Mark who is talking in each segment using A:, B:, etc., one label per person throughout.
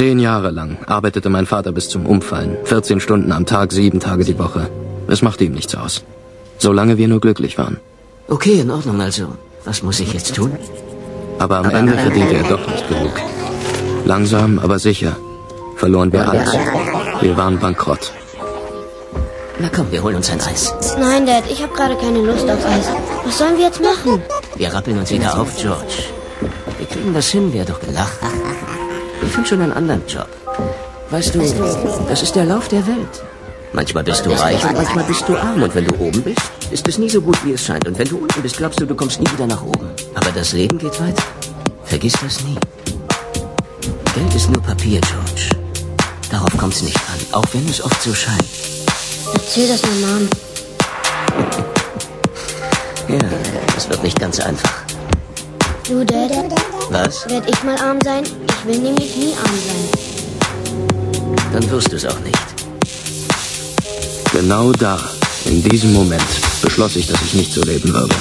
A: Zehn Jahre lang arbeitete mein Vater bis zum Umfallen. 14 Stunden am Tag, sieben Tage die Woche. Es machte ihm nichts aus. Solange wir nur glücklich waren.
B: Okay, in Ordnung also. Was muss ich jetzt tun?
A: Aber am Ende verdiente er doch nicht genug. Langsam, aber sicher verloren wir alles. Wir waren bankrott.
B: Na komm, wir holen uns ein Eis.
C: Nein, Dad, ich habe gerade keine Lust auf Eis. Was sollen wir jetzt machen?
B: Wir rappeln uns wieder auf, George. Wir kriegen das hin, wer doch gelacht. Finde schon einen anderen Job. Weißt du, das ist der Lauf der Welt. Manchmal bist du reich und manchmal bist du arm. Und wenn du oben bist, ist es nie so gut, wie es scheint. Und wenn du unten bist, glaubst du, du kommst nie wieder nach oben. Aber das Leben geht weiter. Vergiss das nie. Geld ist nur Papier, George. Darauf kommt es nicht an, auch wenn es oft so scheint.
C: Erzähl das meiner Mom.
B: Ja, das wird nicht ganz einfach.
C: Du, Dad,
B: Was?
C: werd ich mal arm sein? Ich will nämlich nie arm sein.
B: Dann wirst du es auch nicht.
A: Genau da, in diesem Moment, beschloss ich, dass ich nicht so leben würde.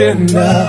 D: looking now.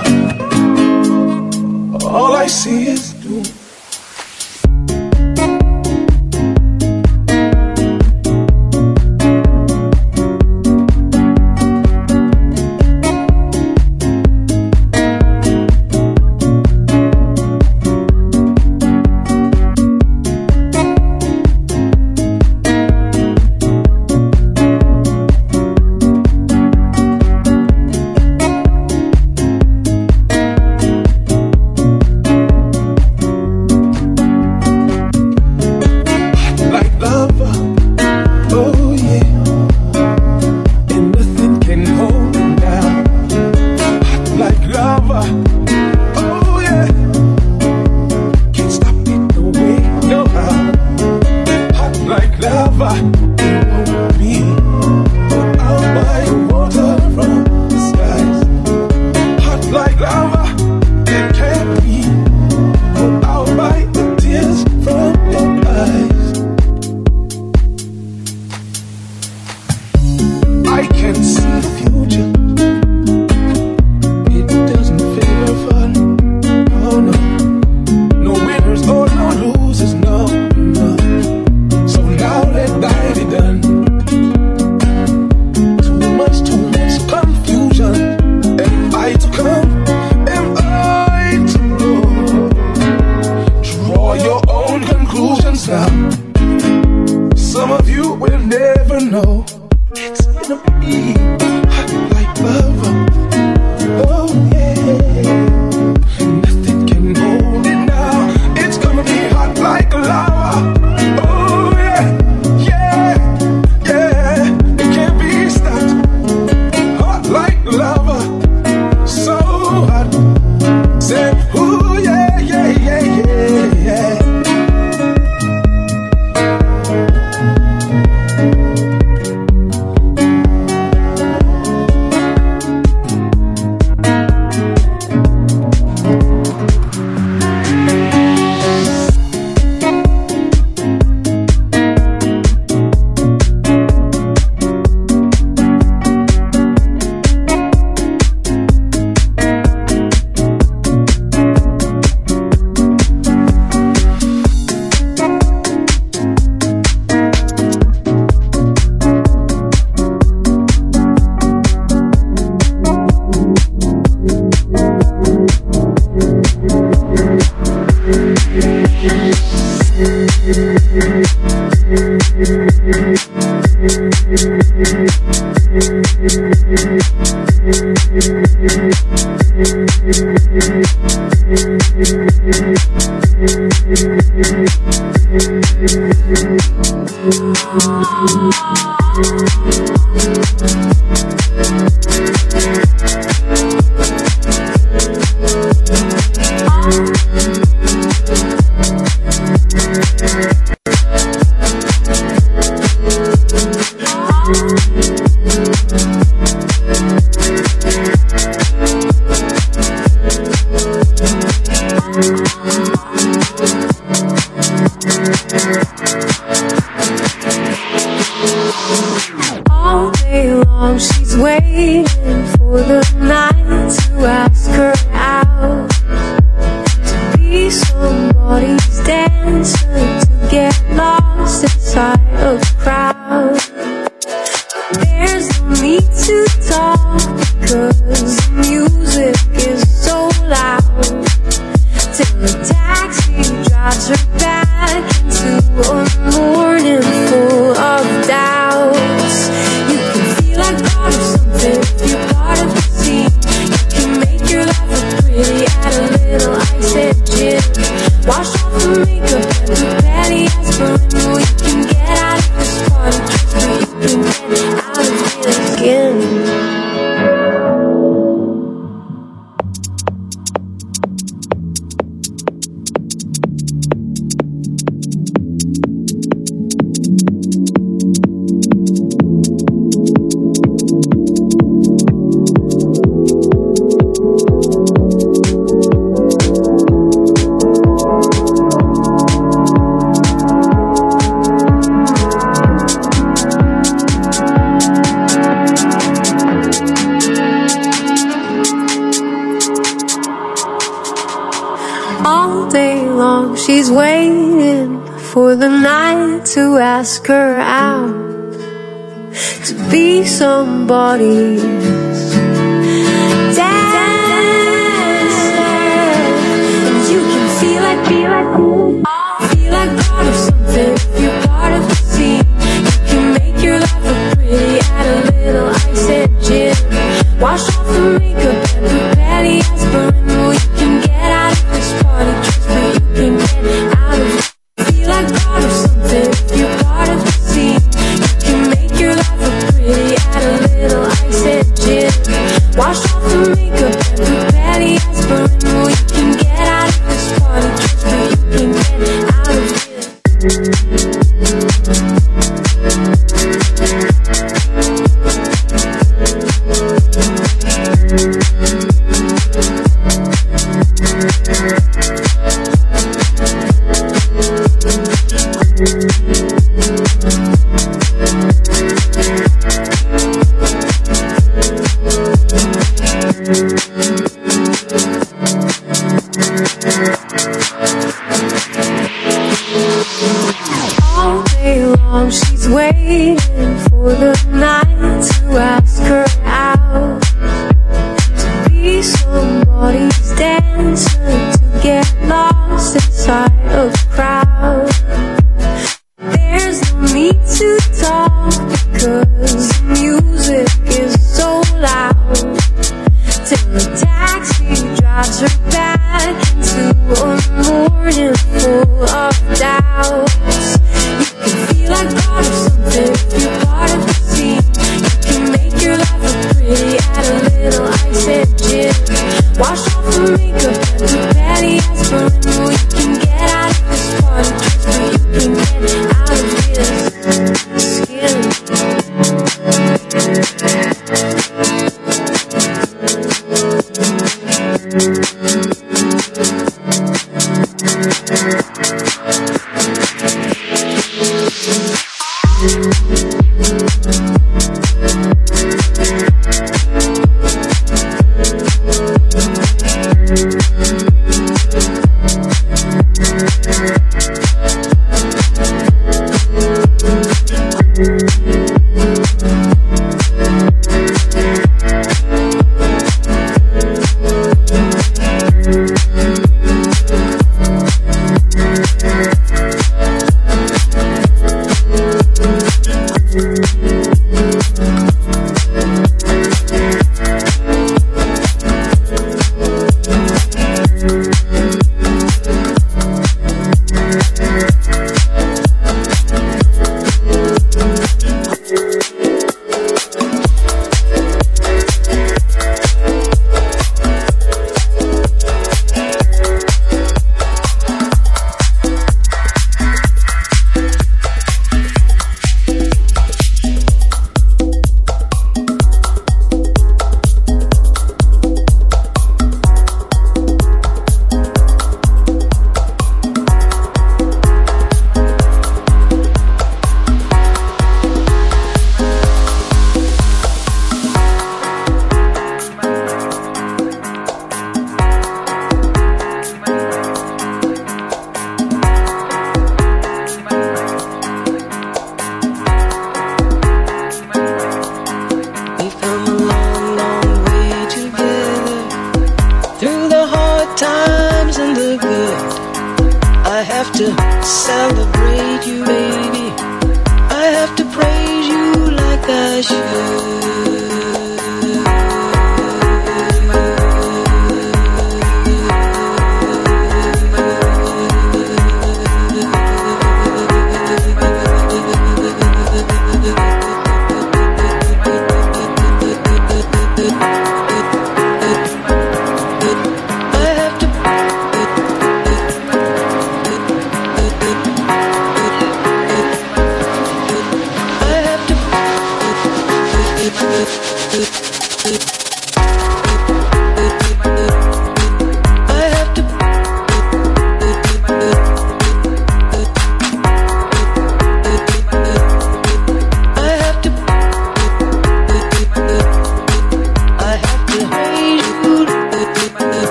E: be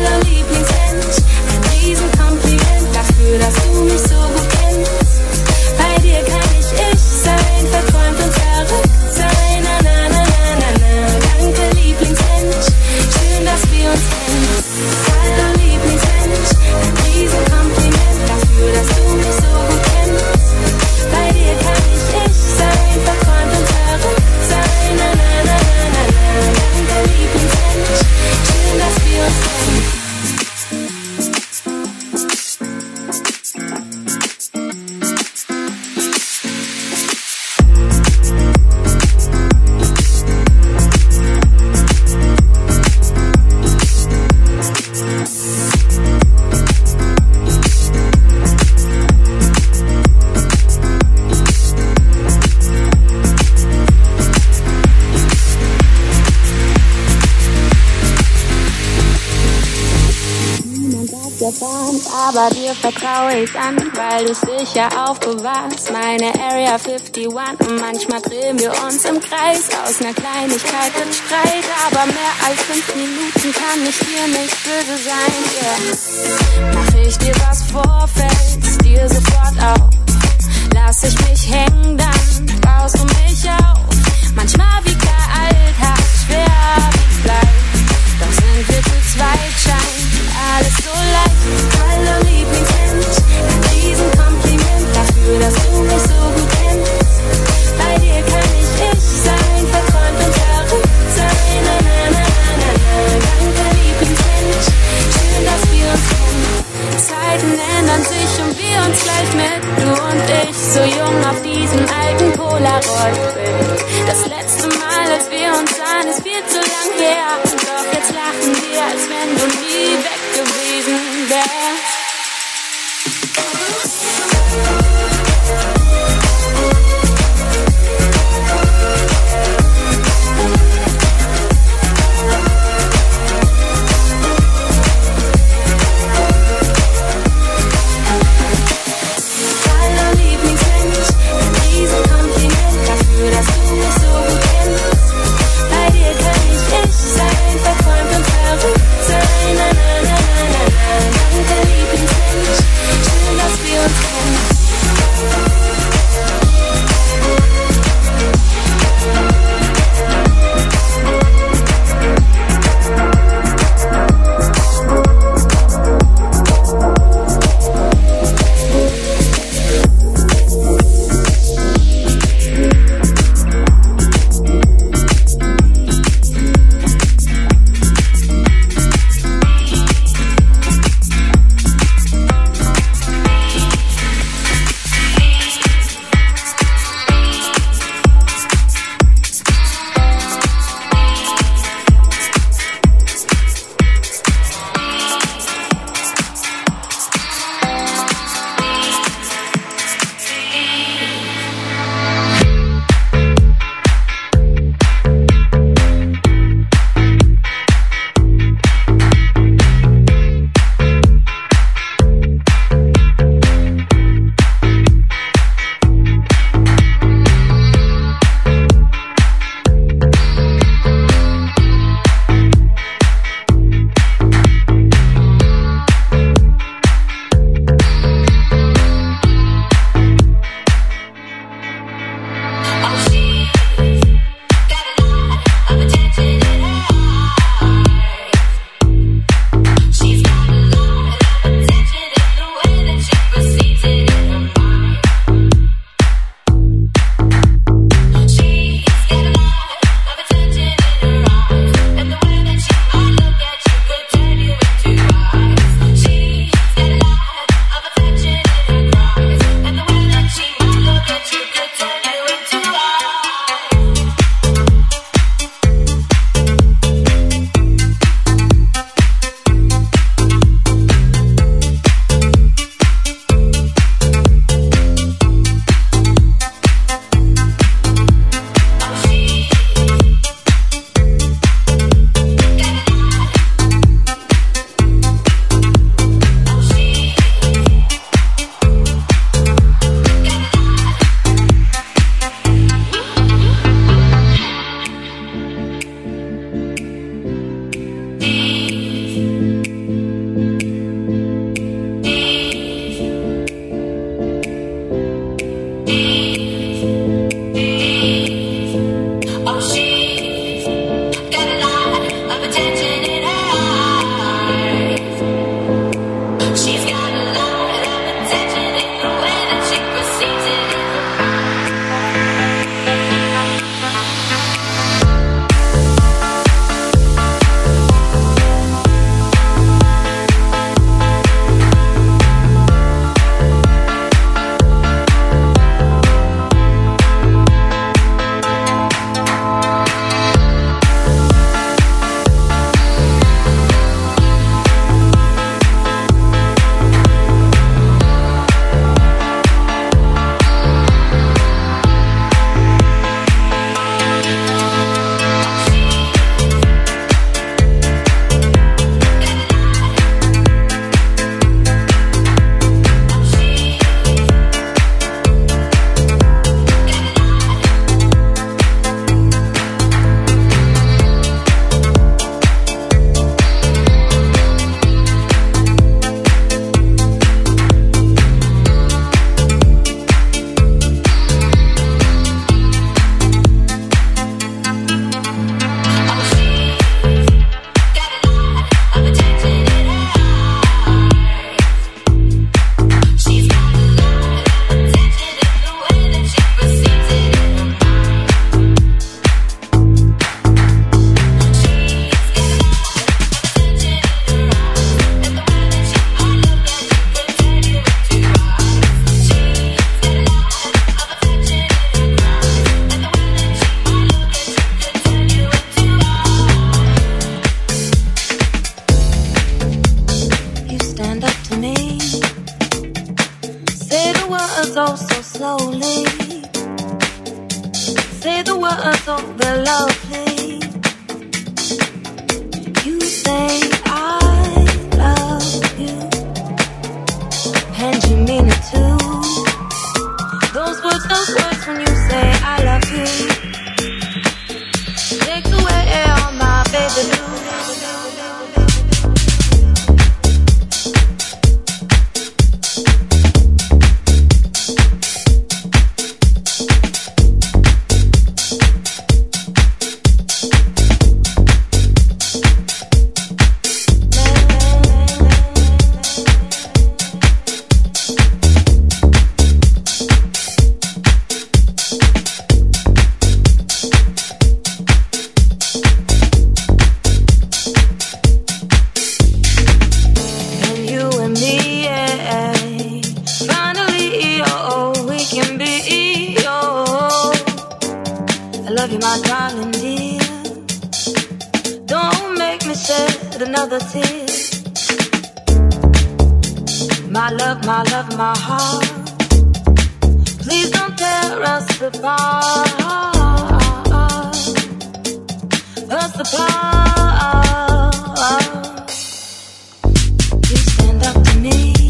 E: melody, please end. Stories an, weil du sicher aufbewahrst. Meine Area 51 und manchmal drehen wir uns im Kreis. Aus ner Kleinigkeit im Streit, aber mehr als fünf Minuten kann ich dir nicht böse sein. Yeah. Mach ich dir was vor, fällst dir sofort auf. Lass ich mich hängen, dann
F: like this. my love, my love, my heart. Please don't tear us apart, us apart. You stand up to me.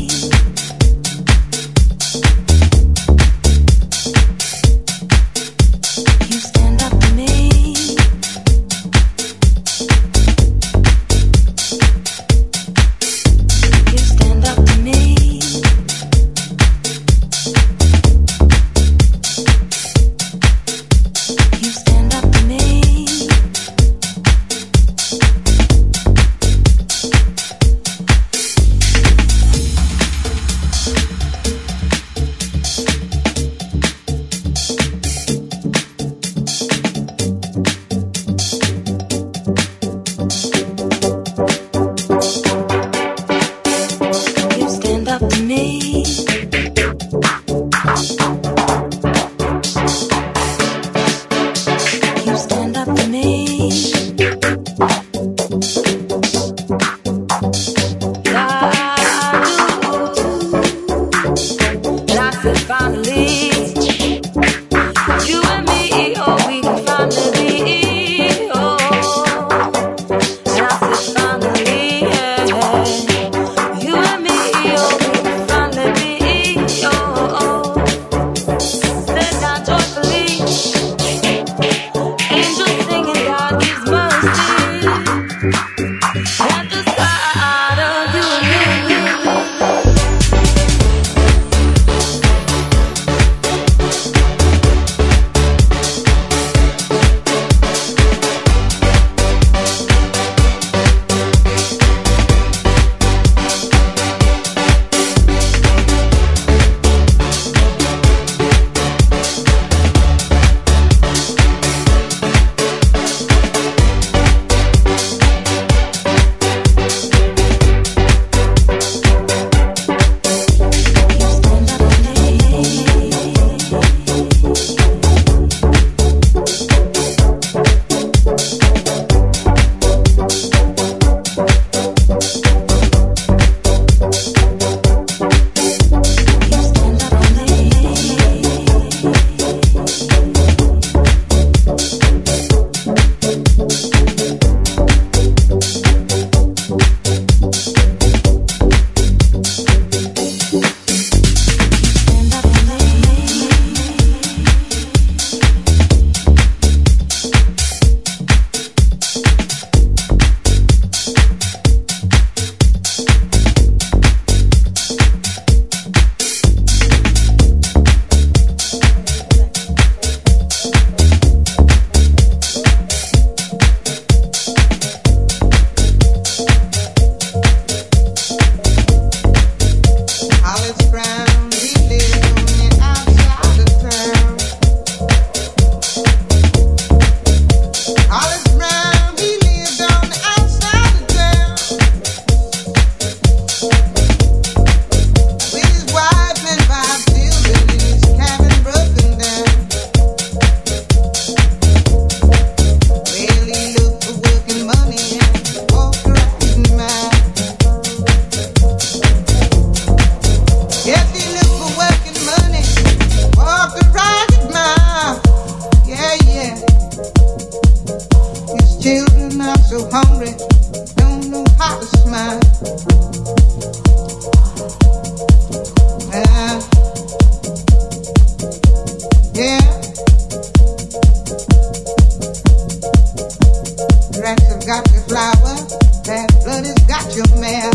G: Rats have got your flower. Bad blood has got your mare.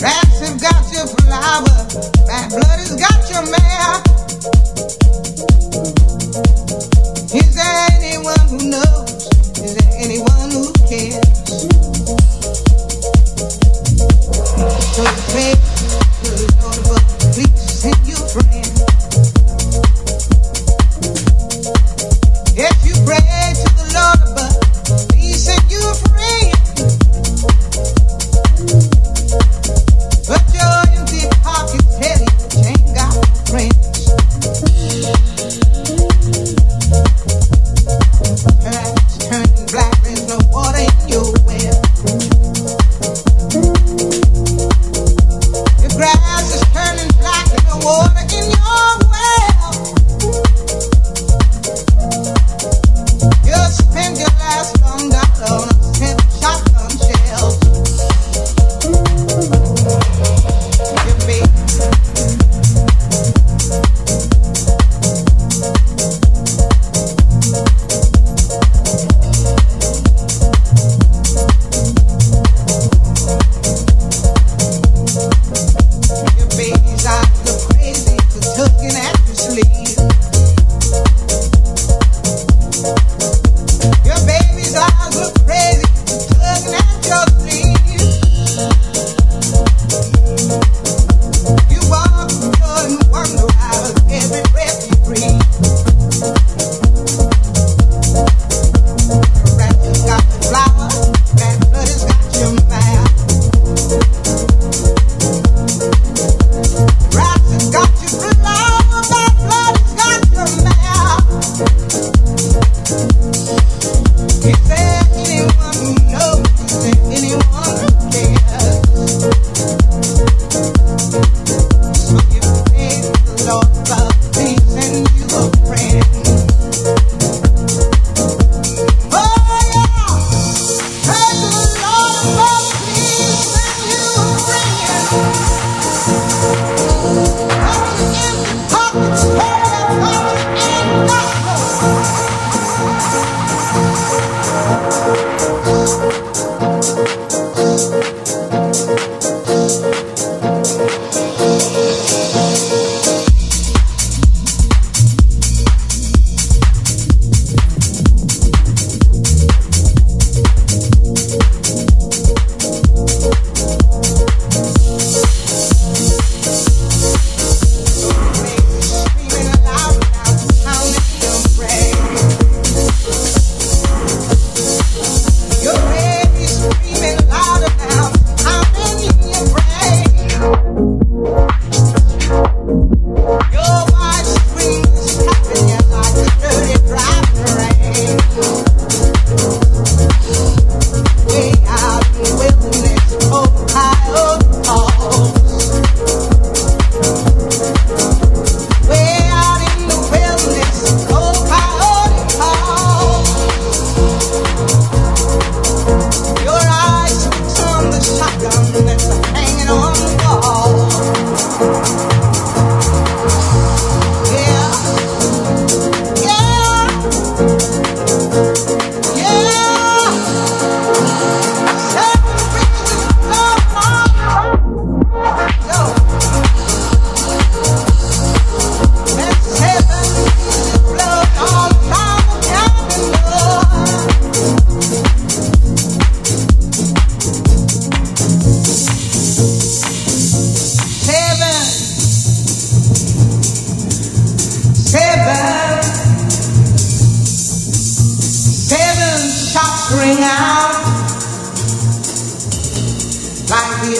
G: Rats have got your flower. Bad blood has got your mare.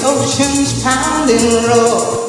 G: ocean's pounding roar.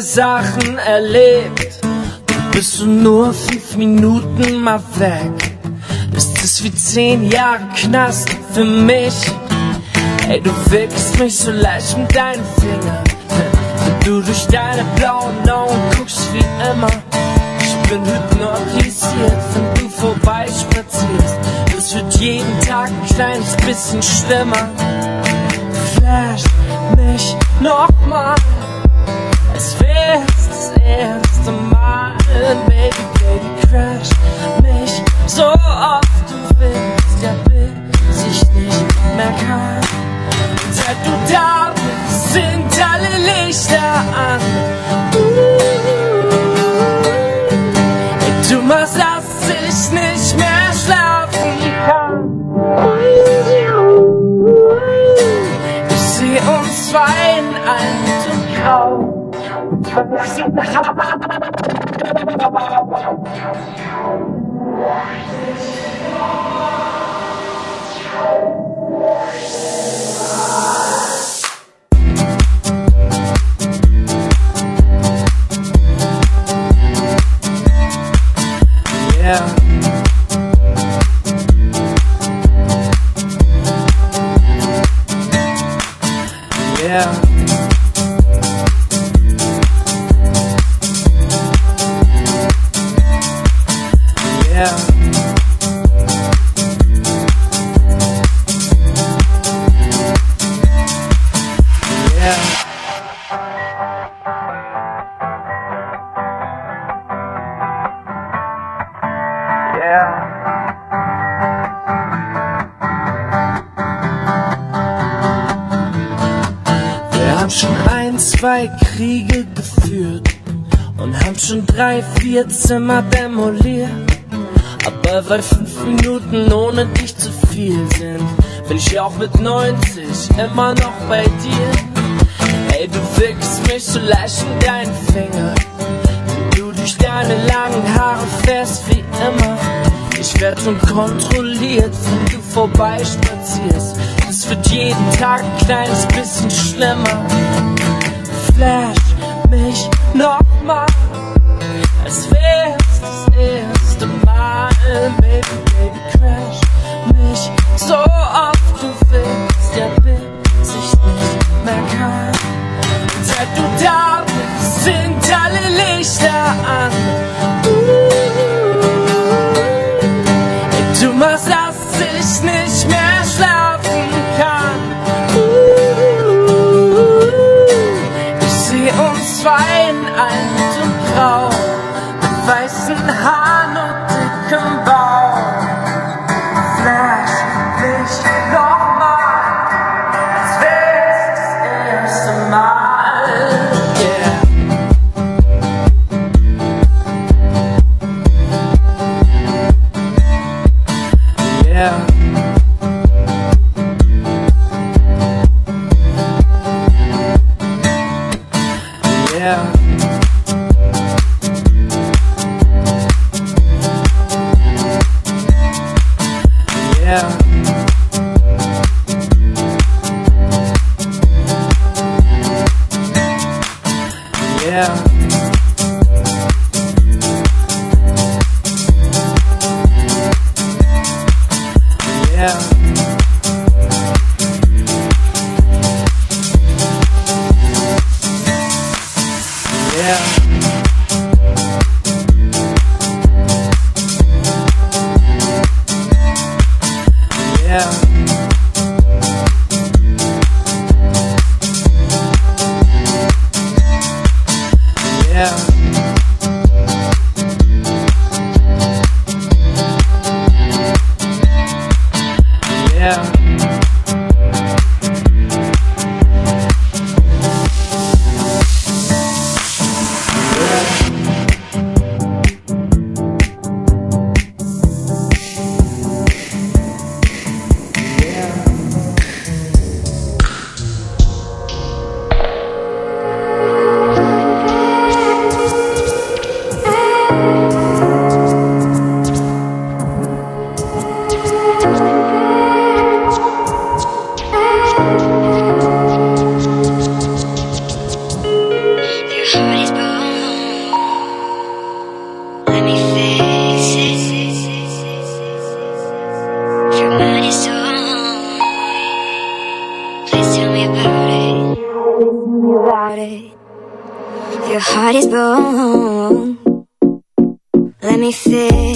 H: Sachen erlebt. Und bist du nur fünf Minuten mal weg, ist es wie zehn Jahre Knast für mich. Ey, du wickst mich so leicht mit deinen Fingern. Du durch deine blauen Augen guckst wie immer. Ich bin hypnotisiert, wenn du vorbeispazierst. Es wird jeden Tag ein kleines bisschen schlimmer. Flash mich nochmal, Mal. Baby, baby, crash mich so oft du willst, ja bis ich nicht mehr kann. Seit du da bist, sind alle Lichter an. Uh, du machst, dass ich nicht mehr schlafen kann. Ich seh uns zwei in alt und grau. Why? Zimmer demoliert. Aber weil fünf Minuten ohne dich zu viel sind, bin ich auch mit 90 immer noch bei dir. Ey, du wickst mich so leicht in deinen Finger. Du durch deine langen Haare fährst wie immer. Ich werd schon kontrolliert, wenn du vorbeispazierst. Es wird jeden Tag ein kleines bisschen schlimmer.
I: Heart is broke. Let me fix